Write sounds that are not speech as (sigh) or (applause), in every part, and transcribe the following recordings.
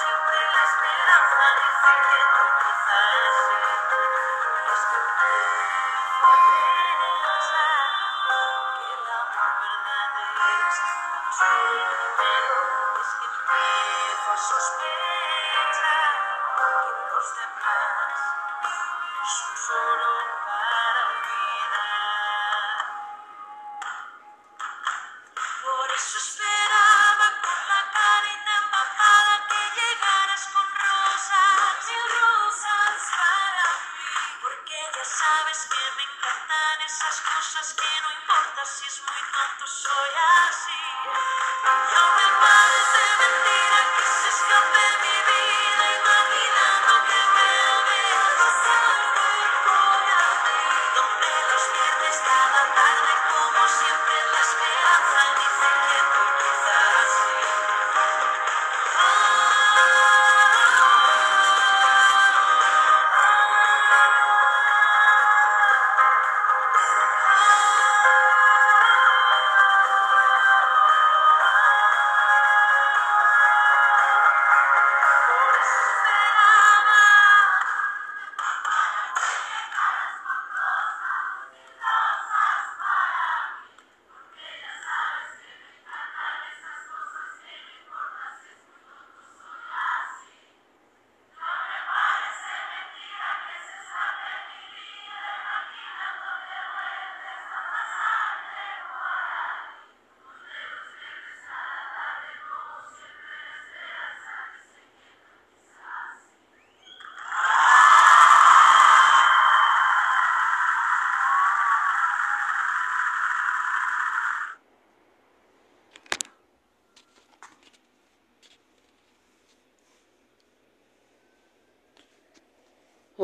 siempre la esperanza de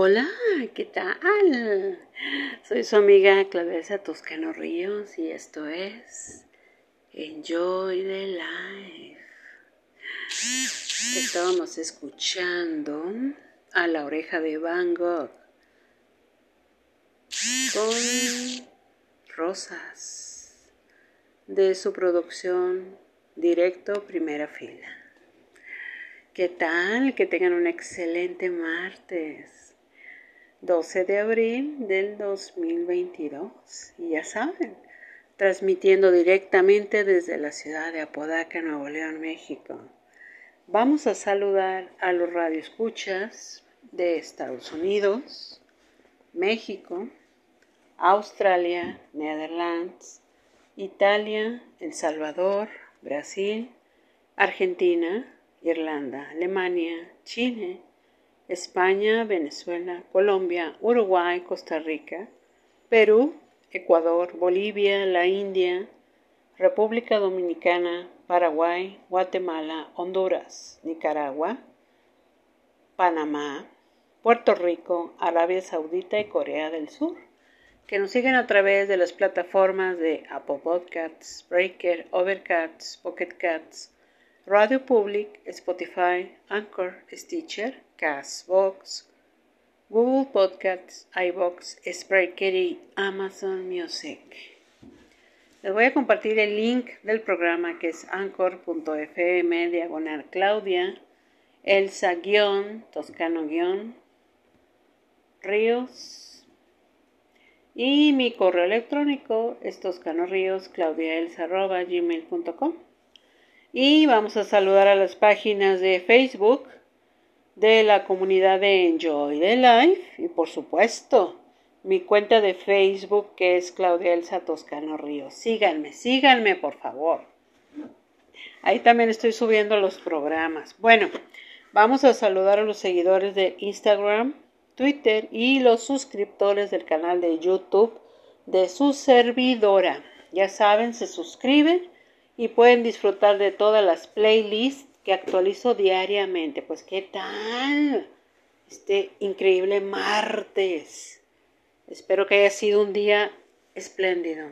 Hola, ¿qué tal? Soy su amiga Claudia Toscano Ríos y esto es Enjoy the Life. Estábamos escuchando a la oreja de Van Gogh con rosas de su producción directo primera fila. ¿Qué tal? Que tengan un excelente martes. 12 de abril del 2022. Y ya saben, transmitiendo directamente desde la ciudad de Apodaca, Nuevo León, México. Vamos a saludar a los radioescuchas de Estados Unidos, México, Australia, Netherlands, Italia, El Salvador, Brasil, Argentina, Irlanda, Alemania, Chile, España, Venezuela, Colombia, Uruguay, Costa Rica, Perú, Ecuador, Bolivia, la India, República Dominicana, Paraguay, Guatemala, Honduras, Nicaragua, Panamá, Puerto Rico, Arabia Saudita y Corea del Sur, que nos siguen a través de las plataformas de Apple Podcasts, Breaker, Overcast, Pocket Cats, Radio Public, Spotify, Anchor, Stitcher, Castbox, Google Podcasts, iBox, Spreaker y Amazon Music. Les voy a compartir el link del programa que es anchor.fm diagonal Claudia, Elsa guion, Toscano guion, Ríos y mi correo electrónico es toscanoríos.claudiaelsa.gmail.com y vamos a saludar a las páginas de Facebook de la comunidad de Enjoy the Life y por supuesto mi cuenta de Facebook que es Claudia Elsa Toscano Ríos. Síganme, síganme por favor. Ahí también estoy subiendo los programas. Bueno, vamos a saludar a los seguidores de Instagram, Twitter y los suscriptores del canal de YouTube de su servidora. Ya saben, se suscriben y pueden disfrutar de todas las playlists que actualizo diariamente. Pues, ¿qué tal? Este increíble martes. Espero que haya sido un día espléndido,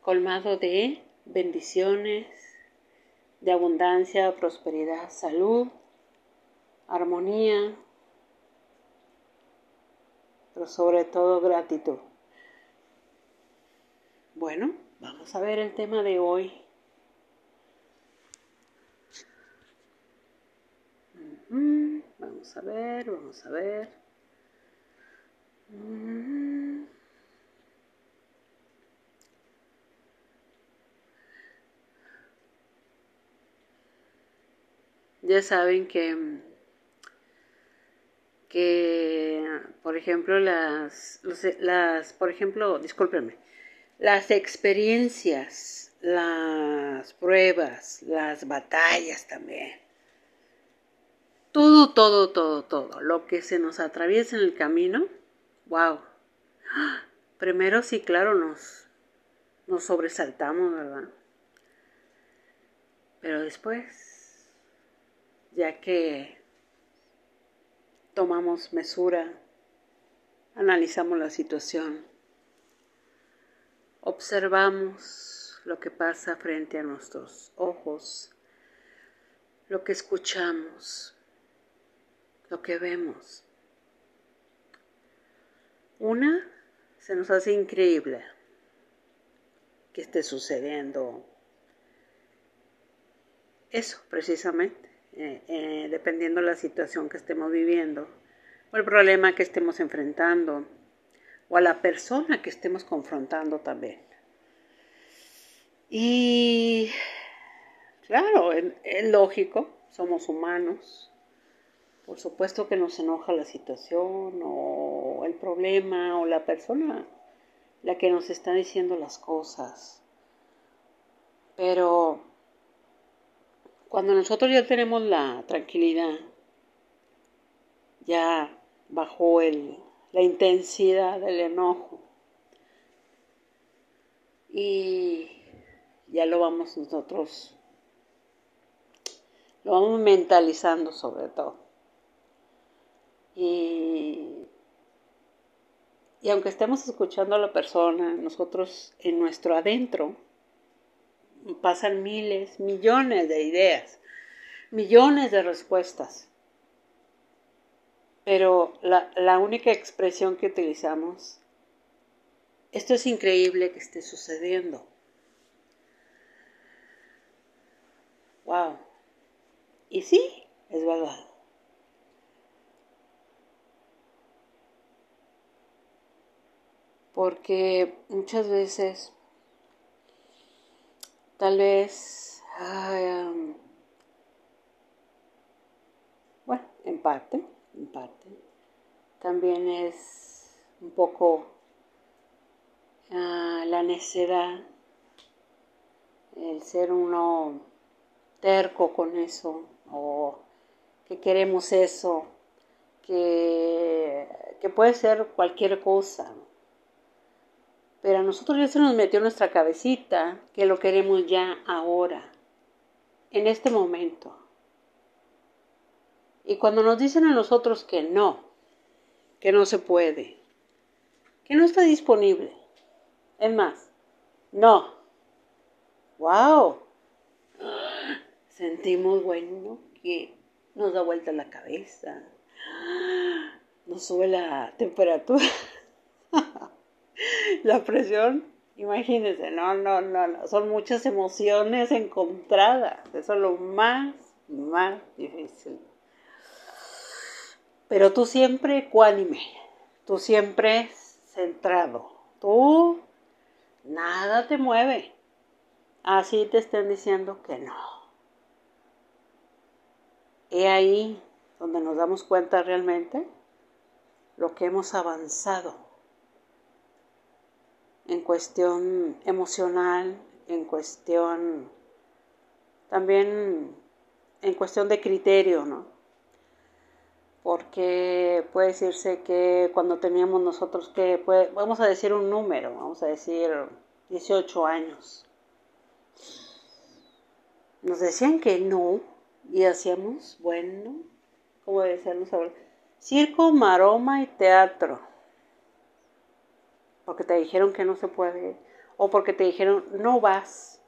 colmado de bendiciones, de abundancia, prosperidad, salud, armonía, pero sobre todo gratitud. Bueno, Vamos a ver el tema de hoy. Vamos a ver, vamos a ver. Ya saben que que por ejemplo las, las por ejemplo discúlpenme las experiencias, las pruebas, las batallas también. Todo, todo, todo, todo. Lo que se nos atraviesa en el camino, wow. Primero sí, claro, nos, nos sobresaltamos, ¿verdad? Pero después, ya que tomamos mesura, analizamos la situación, observamos lo que pasa frente a nuestros ojos, lo que escuchamos, lo que vemos. Una, se nos hace increíble que esté sucediendo eso precisamente, eh, eh, dependiendo de la situación que estemos viviendo o el problema que estemos enfrentando o a la persona que estemos confrontando también. Y claro, es, lógico, somos humanos. Por supuesto que nos enoja la situación o el problema o la persona la que nos está diciendo las cosas. Pero cuando nosotros ya tenemos la tranquilidad, ya bajó el, la intensidad del enojo. Y ya lo vamos nosotros, lo vamos mentalizando sobre todo. Y, y aunque estemos escuchando a la persona, nosotros en nuestro adentro pasan miles, millones de ideas, millones de respuestas. Pero la, única expresión que utilizamos, esto es increíble que esté sucediendo. Wow. Y sí, es verdad. Porque muchas veces, tal vez, bueno, en parte, parte, también es un poco ah, la necedad, el ser uno terco con eso, o que queremos eso, que, que puede ser cualquier cosa. Pero a nosotros ya se nos metió en nuestra cabecita que lo queremos ya ahora, en este momento. Y cuando nos dicen a nosotros que no, que no se puede, que no está disponible, es más, no, wow, sentimos, bueno, que nos da vuelta la cabeza, nos sube la temperatura, (laughs) la presión, imagínense, no, no, no, no, son muchas emociones encontradas, eso es lo más, más difícil. Pero tú siempre ecuánime, tú siempre centrado, tú nada te mueve, así te estén diciendo que no. He ahí donde nos damos cuenta realmente lo que hemos avanzado en cuestión emocional, en cuestión también en cuestión de criterio, ¿no? Porque puede decirse que cuando teníamos nosotros que, vamos a decir un número, vamos a decir 18 años, nos decían que no, y hacíamos, bueno, como decían los abuelos, circo, maroma y teatro. Porque te dijeron que no se puede, o porque te dijeron no vas.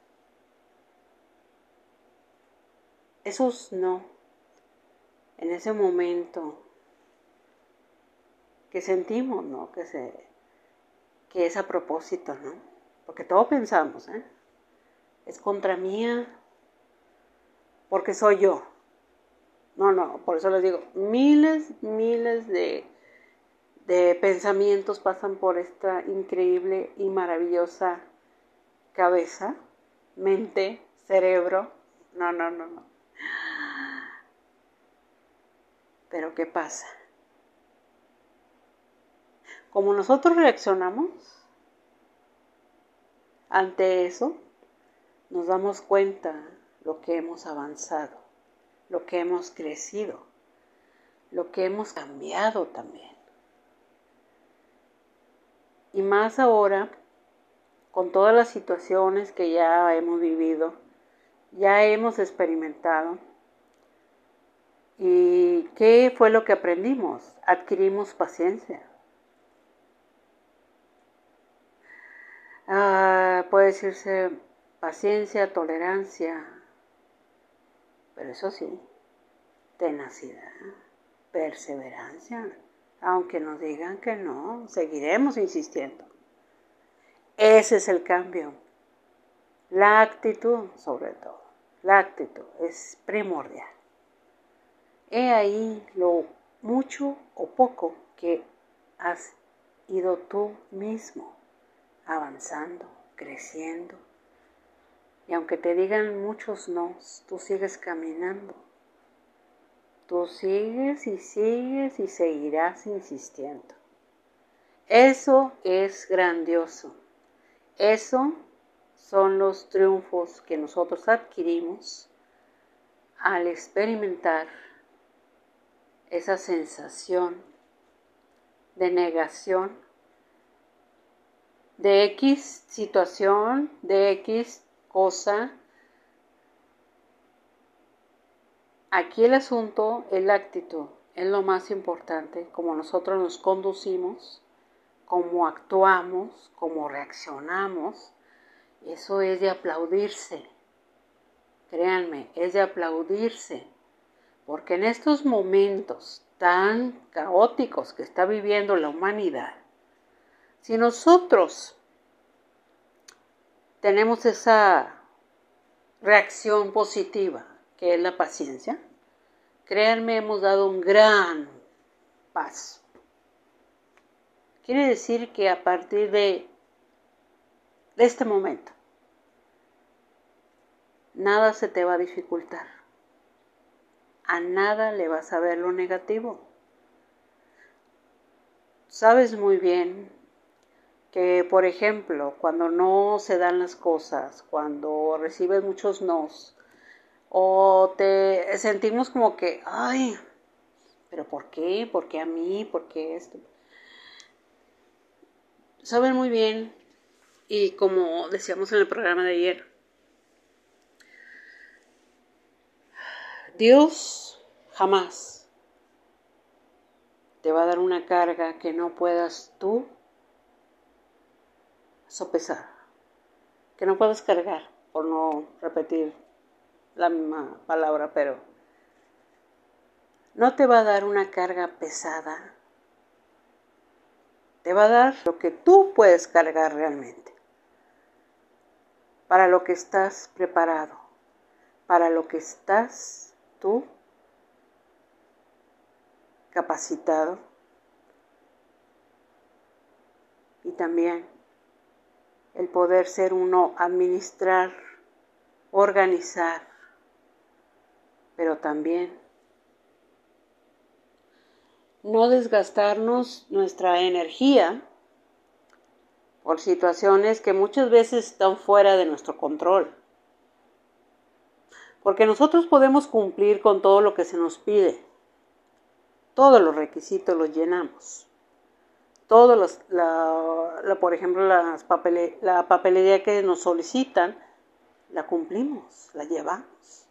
Esos no. En ese momento que sentimos, ¿no? Que, se, que es a propósito, ¿no? Porque todo pensamos, ¿eh? Es contra mía, porque soy yo. No, no, por eso les digo, miles, miles de, de pensamientos pasan por esta increíble y maravillosa cabeza, mente, cerebro. No, no, no, no. Pero ¿qué pasa? Como nosotros reaccionamos ante eso, nos damos cuenta lo que hemos avanzado, lo que hemos crecido, lo que hemos cambiado también. Y más ahora, con todas las situaciones que ya hemos vivido, ya hemos experimentado. ¿Y qué fue lo que aprendimos? Adquirimos paciencia. Ah, puede decirse paciencia, tolerancia, pero eso sí, tenacidad, perseverancia. Aunque nos digan que no, seguiremos insistiendo. Ese es el cambio. La actitud, sobre todo. La actitud es primordial. He ahí lo mucho o poco que has ido tú mismo avanzando, creciendo, y aunque te digan muchos no, tú sigues caminando. Tú sigues y sigues y seguirás insistiendo. Eso es grandioso. Eso son los triunfos que nosotros adquirimos al experimentar esa sensación de negación de X situación, de X cosa. Aquí el asunto es la actitud, es lo más importante, como nosotros nos conducimos, cómo actuamos, cómo reaccionamos. Eso es de aplaudirse. Créanme, es de aplaudirse. Porque en estos momentos tan caóticos que está viviendo la humanidad, si nosotros tenemos esa reacción positiva, que es la paciencia, créanme, hemos dado un gran paso. Quiere decir que a partir de, de este momento, nada se te va a dificultar. A nada le vas a ver lo negativo. Sabes muy bien que, por ejemplo, cuando no se dan las cosas, cuando recibes muchos nos, o te sentimos como que, ay, pero ¿por qué? ¿Por qué a mí? ¿Por qué esto? Saben muy bien, y como decíamos en el programa de ayer, Dios jamás te va a dar una carga que no puedas tú sopesar, que no puedas cargar, por no repetir la misma palabra, pero no te va a dar una carga pesada, te va a dar lo que tú puedes cargar realmente, para lo que estás preparado, para lo que estás tú capacitado y también el poder ser uno, administrar, organizar, pero también no desgastarnos nuestra energía por situaciones que muchas veces están fuera de nuestro control. Porque nosotros podemos cumplir con todo lo que se nos pide. Todos los requisitos los llenamos todos los, la, por ejemplo, las la papelería que nos solicitan, la cumplimos, la llevamos.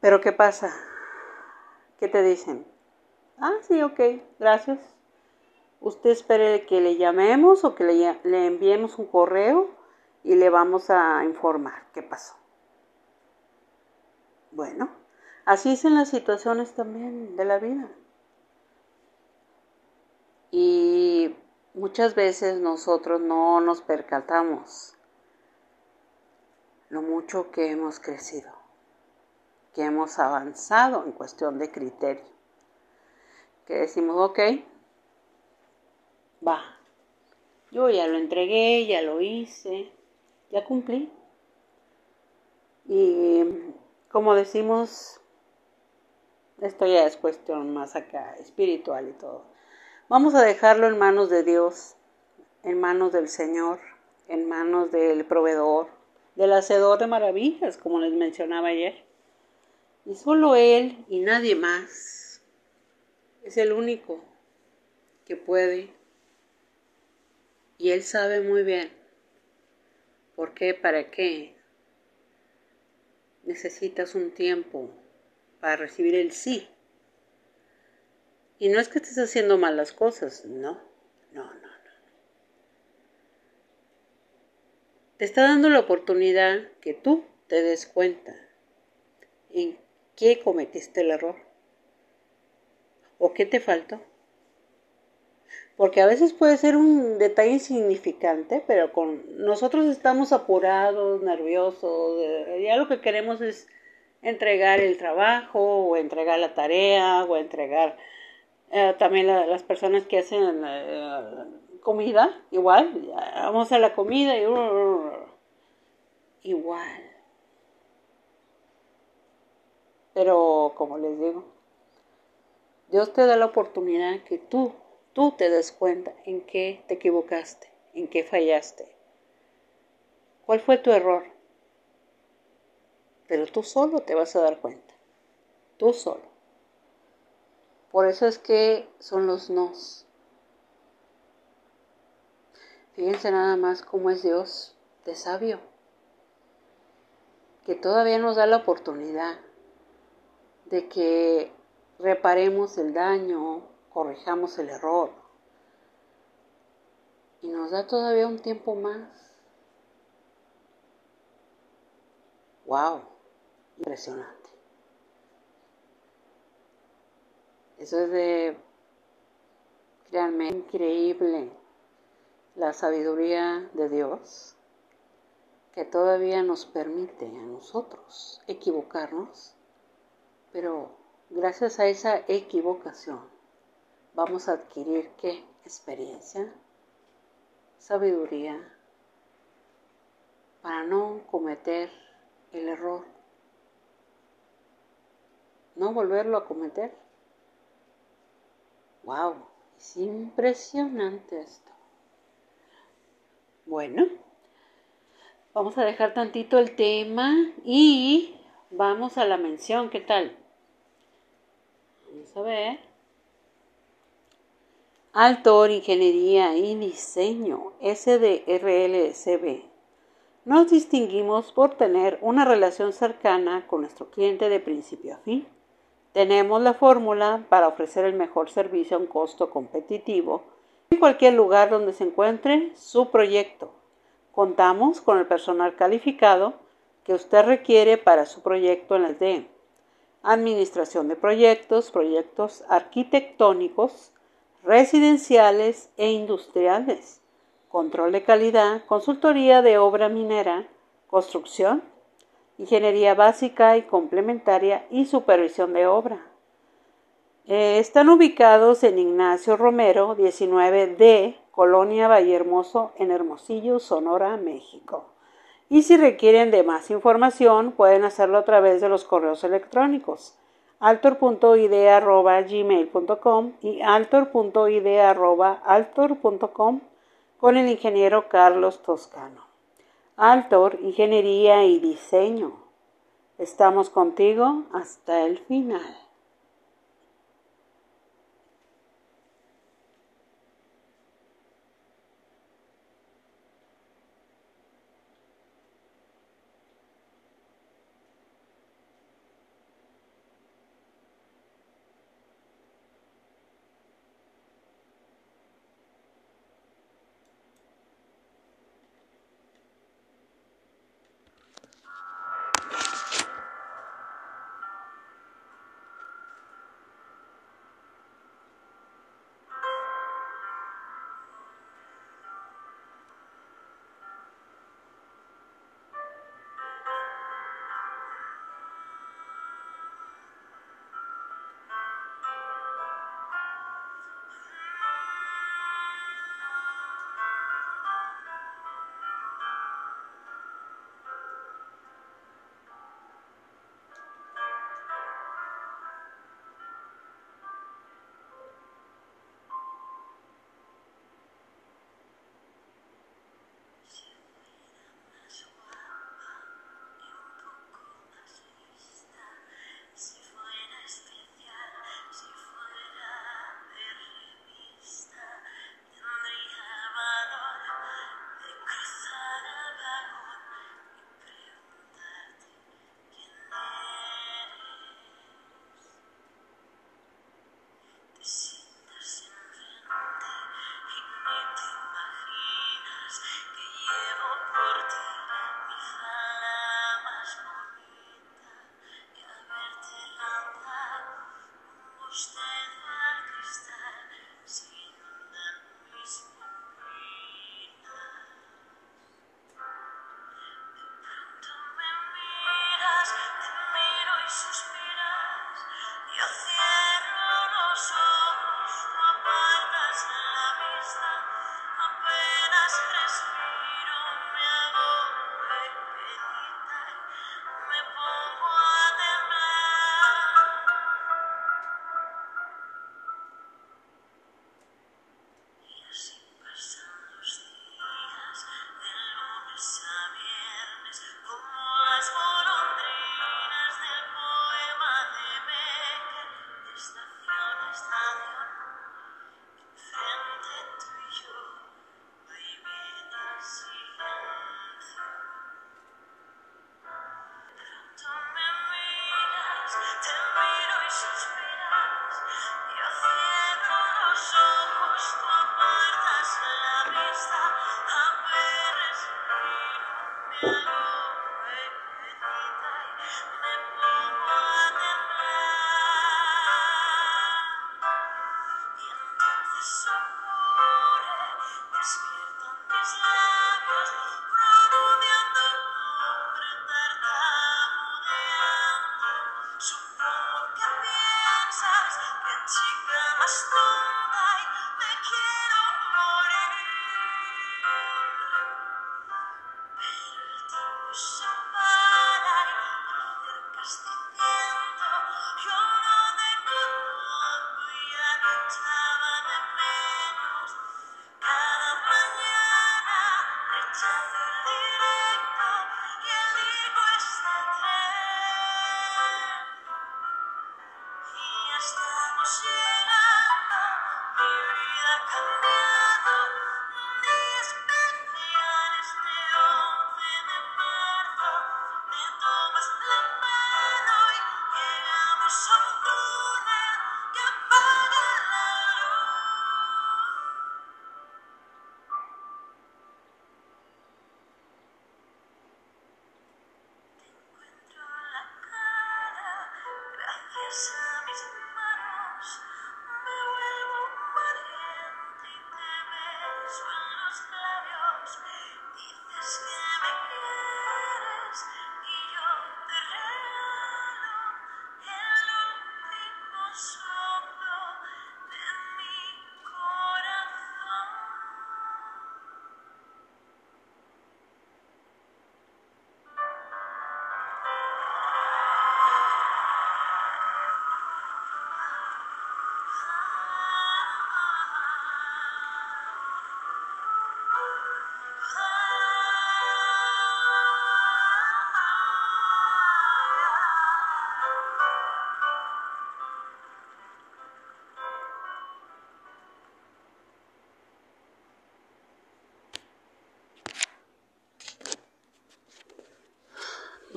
Pero ¿qué pasa? ¿Qué te dicen? Ah, sí, ok, gracias. Usted espere que le llamemos o que le, le enviemos un correo y le vamos a informar qué pasó. Bueno, así es en las situaciones también de la vida. Y muchas veces nosotros no nos percatamos lo mucho que hemos crecido, que hemos avanzado en cuestión de criterio. Que decimos, ok, va, yo ya lo entregué, ya lo hice, ya cumplí. Y como decimos, esto ya es cuestión más acá espiritual y todo. Vamos a dejarlo en manos de Dios, en manos del Señor, en manos del proveedor, del hacedor de maravillas, como les mencionaba ayer. Y solo Él y nadie más es el único que puede. Y Él sabe muy bien por qué, para qué necesitas un tiempo para recibir el sí y no es que estés haciendo mal las cosas, no, no, no, no. Te está dando la oportunidad que tú te des cuenta en qué cometiste el error o qué te faltó. Porque a veces puede ser un detalle insignificante, pero con nosotros estamos apurados, nerviosos, ya lo que queremos es entregar el trabajo o entregar la tarea o entregar eh, también las personas que hacen eh, comida, igual, vamos a la comida y igual. Pero como les digo, Dios te da la oportunidad que tú, tú te des cuenta en qué te equivocaste, en qué fallaste. ¿Cuál fue tu error? Pero tú solo te vas a dar cuenta. Tú solo. Por eso es que son los nos. Fíjense nada más cómo es Dios de sabio, que todavía nos da la oportunidad de que reparemos el daño, corrijamos el error. Y nos da todavía un tiempo más. ¡Wow! Impresionante. Eso es de, créanme, increíble la sabiduría de Dios que todavía nos permite a nosotros equivocarnos, pero gracias a esa equivocación, vamos a adquirir qué? Experiencia, sabiduría, para no cometer el error, no volverlo a cometer. ¡Wow! Es impresionante esto. Bueno, vamos a dejar tantito el tema y vamos a la mención. ¿Qué tal? Vamos a ver. Altor, Ingeniería y Diseño, SDRLSB. Nos distinguimos por tener una relación cercana con nuestro cliente de principio a fin. Tenemos la fórmula para ofrecer el mejor servicio a un costo competitivo en cualquier lugar donde se encuentre su proyecto. Contamos con el personal calificado que usted requiere para su proyecto en la D. Administración de proyectos, proyectos arquitectónicos, residenciales e industriales, control de calidad, consultoría de obra minera, construcción, ingeniería básica y complementaria y supervisión de obra. Eh, están ubicados en Ignacio Romero, 19D, Colonia Vallehermoso, en Hermosillo, Sonora, México. Y si requieren de más información, pueden hacerlo a través de los correos electrónicos altor.ide.gmail.com y altor.ide.altor.com con el ingeniero Carlos Toscano. Altor, Ingeniería y Diseño. Estamos contigo hasta el final.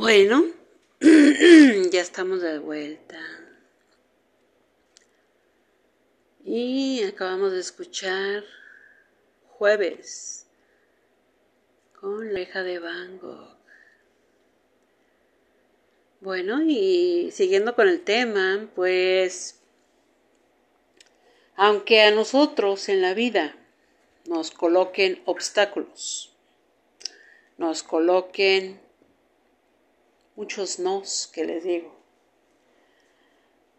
Bueno, (clears throat) ya estamos de vuelta. Y acabamos de escuchar Jueves con la hija de Van. Bueno, y siguiendo con el tema, pues, aunque a nosotros en la vida nos coloquen obstáculos, nos coloquen muchos nos que les digo.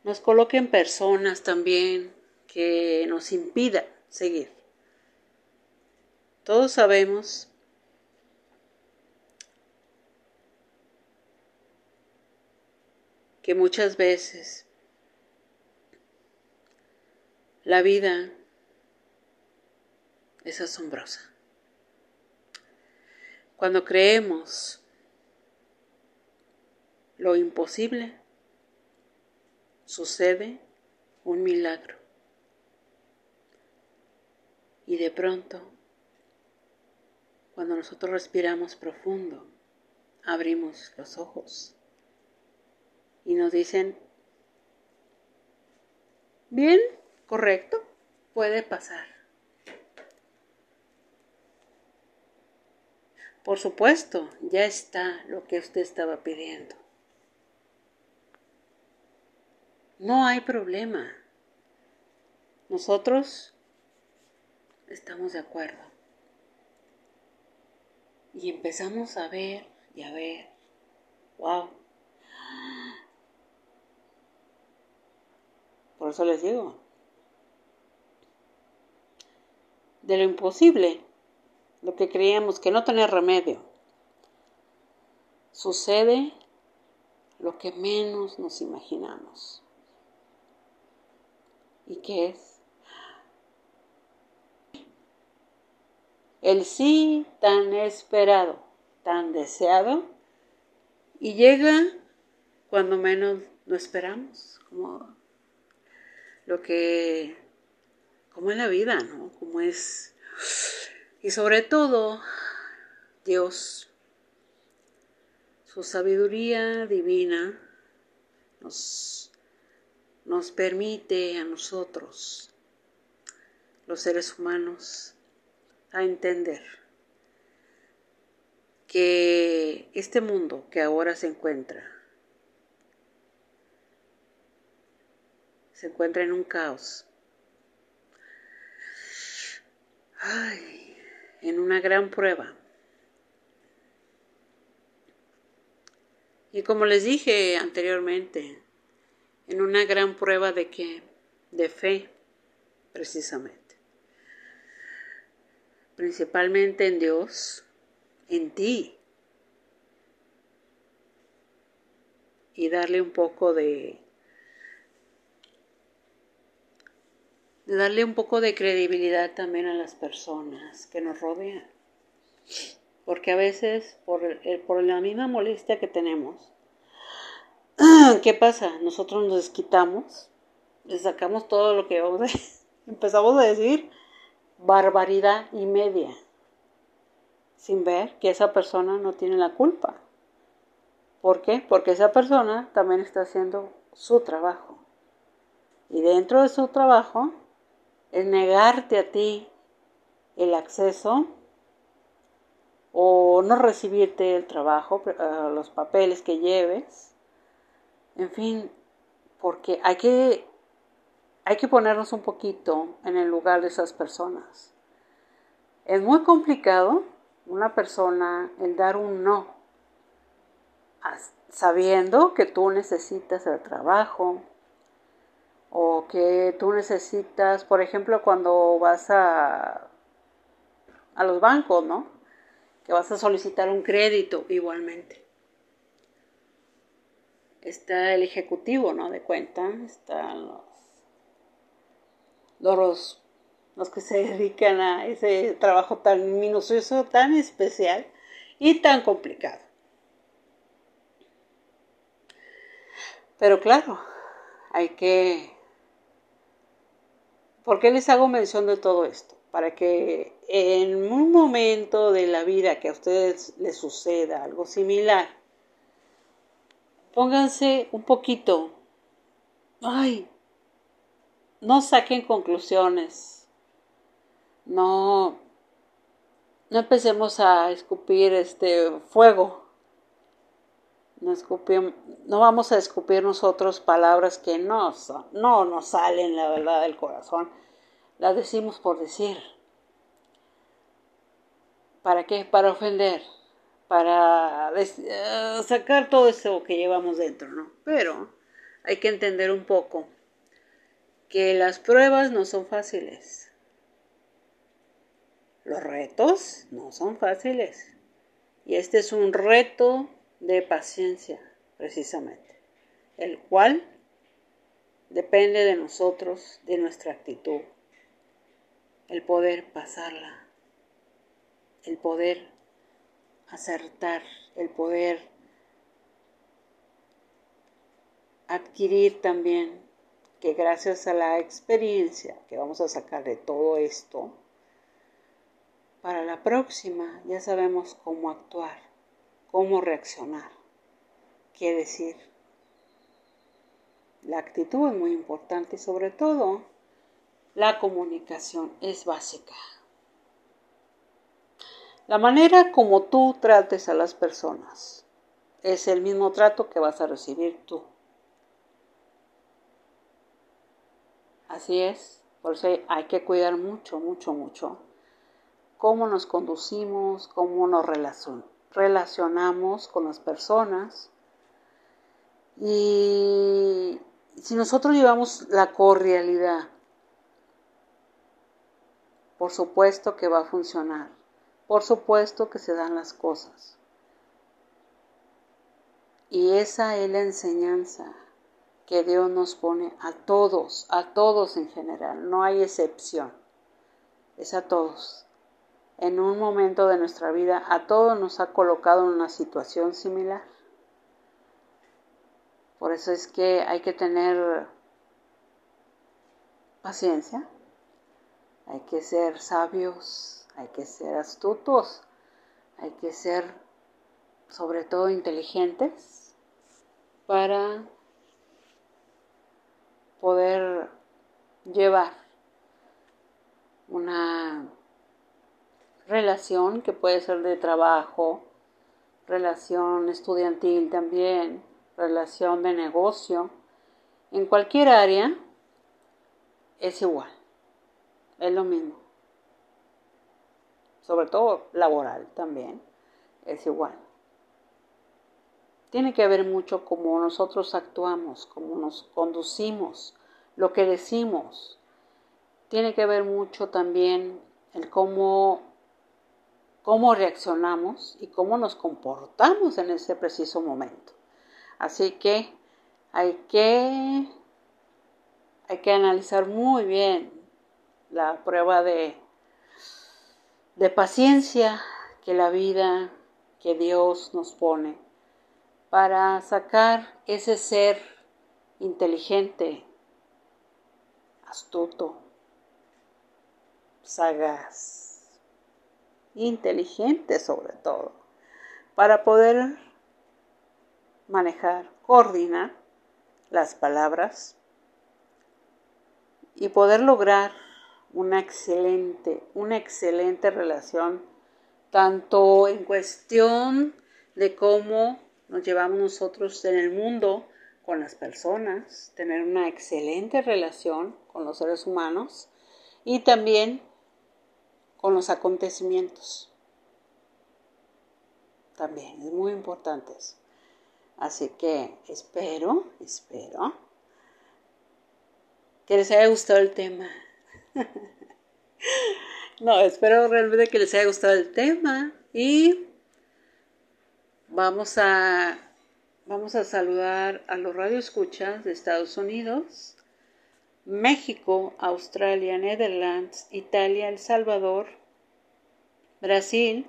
Nos coloquen personas también que nos impidan seguir. Todos sabemos que muchas veces la vida es asombrosa. Cuando creemos lo imposible, sucede un milagro. Y de pronto, cuando nosotros respiramos profundo, abrimos los ojos y nos dicen, bien, correcto, puede pasar. Por supuesto, ya está lo que usted estaba pidiendo. No hay problema. Nosotros estamos de acuerdo. Y empezamos a ver y a ver. Wow. Por eso les digo. De lo imposible, lo que creíamos que no tenía remedio, sucede lo que menos nos imaginamos. ¿Y qué es? El sí tan esperado, tan deseado, y llega cuando menos lo esperamos, como lo que, como es la vida, ¿no? Como es, y sobre todo, Dios, su sabiduría divina, nos nos permite a nosotros, los seres humanos, a entender que este mundo que ahora se encuentra, se encuentra en un caos, ay, en una gran prueba. Y como les dije anteriormente, en una gran prueba de que de fe, precisamente. Principalmente en Dios, en ti. Y darle un poco de darle un poco de credibilidad también a las personas que nos rodean. Porque a veces, por, por la misma molestia que tenemos, (clears throat) ¿qué pasa? Nosotros nos desquitamos, le sacamos todo lo que vamos a (laughs) empezamos a decir barbaridad y media, sin ver que esa persona no tiene la culpa. ¿Por qué? Porque esa persona también está haciendo su trabajo. Y dentro de su trabajo es negarte a ti el acceso o no recibirte el trabajo, los papeles que lleves, en fin, porque hay que, hay que ponernos un poquito en el lugar de esas personas. Es muy complicado una persona el dar un no, sabiendo que tú necesitas el trabajo, o que tú necesitas, por ejemplo, cuando vas a, a los bancos, ¿no? Que vas a solicitar un crédito igualmente. Está el ejecutivo, ¿no? De cuenta, están los, los, los que se dedican a ese trabajo tan minucioso, tan especial y tan complicado. Pero claro, hay que ¿Por qué les hago mención de todo esto? Para que en un momento de la vida que a ustedes les suceda algo similar, pónganse un poquito, ay, no saquen conclusiones, no, no empecemos a escupir este fuego no, vamos a escupir nosotros palabras que no, no nos salen, la verdad, del corazón. Las decimos por decir. ¿Para qué? Para ofender, para eh, sacar todo eso que llevamos dentro, ¿no? Pero hay que entender un poco que las pruebas no son fáciles. Los retos no son fáciles. Y este es un reto de paciencia, precisamente, el cual depende de nosotros, de nuestra actitud, el poder pasarla, el poder acertar, el poder adquirir también que gracias a la experiencia que vamos a sacar de todo esto, para la próxima ya sabemos cómo actuar cómo reaccionar, qué decir. La actitud es muy importante y sobre todo la comunicación es básica. La manera como tú trates a las personas es el mismo trato que vas a recibir tú. Así es, por eso hay que cuidar mucho, mucho, mucho cómo nos conducimos, cómo nos relacionamos con las personas. Y si nosotros llevamos la cordialidad, por supuesto que va a funcionar. Por supuesto que se dan las cosas. Y esa es la enseñanza que Dios nos pone a todos, a todos en general, no hay excepción, es a todos. En un momento de nuestra vida a todos nos ha colocado en una situación similar. Por eso es que hay que tener paciencia, hay que ser sabios, hay que ser astutos, hay que ser sobre todo inteligentes para poder llevar una relación que puede ser de trabajo, relación estudiantil también, relación de negocio, en cualquier área es igual, es lo mismo. Sobre todo laboral también es igual. Tiene que ver mucho cómo nosotros actuamos, cómo nos conducimos, lo que decimos. tiene que ver mucho también el cómo, cómo reaccionamos y cómo nos comportamos en ese preciso momento. Así que hay que, hay que analizar muy bien la prueba de, de paciencia que la vida, que Dios nos pone para sacar ese ser inteligente, astuto, sagaz, inteligente sobre todo, para poder manejar, coordinar las palabras y poder lograr una excelente, una excelente relación, tanto en cuestión de cómo nos llevamos nosotros en el mundo con las personas, tener una excelente relación con los seres humanos y también con los acontecimientos. También es muy importante eso. Así que espero, espero que les haya gustado el tema. No, espero realmente que les haya gustado el tema y Vamos a, vamos a saludar a los radioescuchas de Estados Unidos, México, Australia, Netherlands, Italia, El Salvador, Brasil,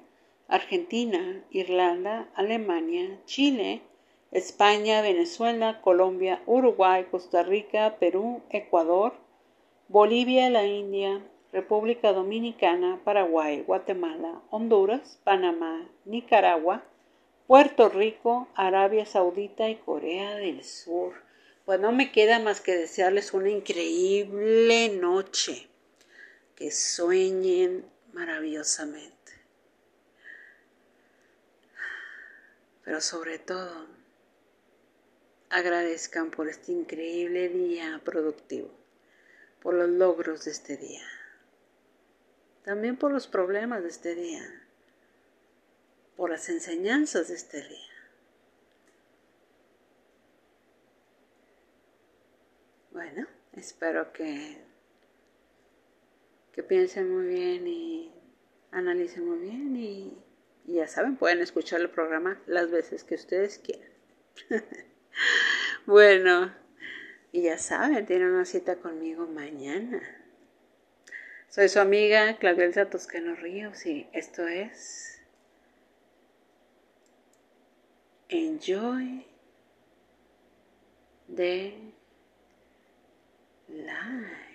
Argentina, Irlanda, Alemania, Chile, España, Venezuela, Colombia, Uruguay, Costa Rica, Perú, Ecuador, Bolivia, la India, República Dominicana, Paraguay, Guatemala, Honduras, Panamá, Nicaragua, Puerto Rico, Arabia Saudita y Corea del Sur. Pues no me queda más que desearles una increíble noche. Que sueñen maravillosamente. Pero sobre todo, agradezcan por este increíble día productivo, por los logros de este día, también por los problemas de este día por las enseñanzas de este día. Bueno, espero que, que piensen muy bien y analicen muy bien y, y ya saben, pueden escuchar el programa las veces que ustedes quieran. (laughs) bueno, y ya saben, tienen una cita conmigo mañana. Soy su amiga Claudia Toscano Ríos y esto es enjoy the life.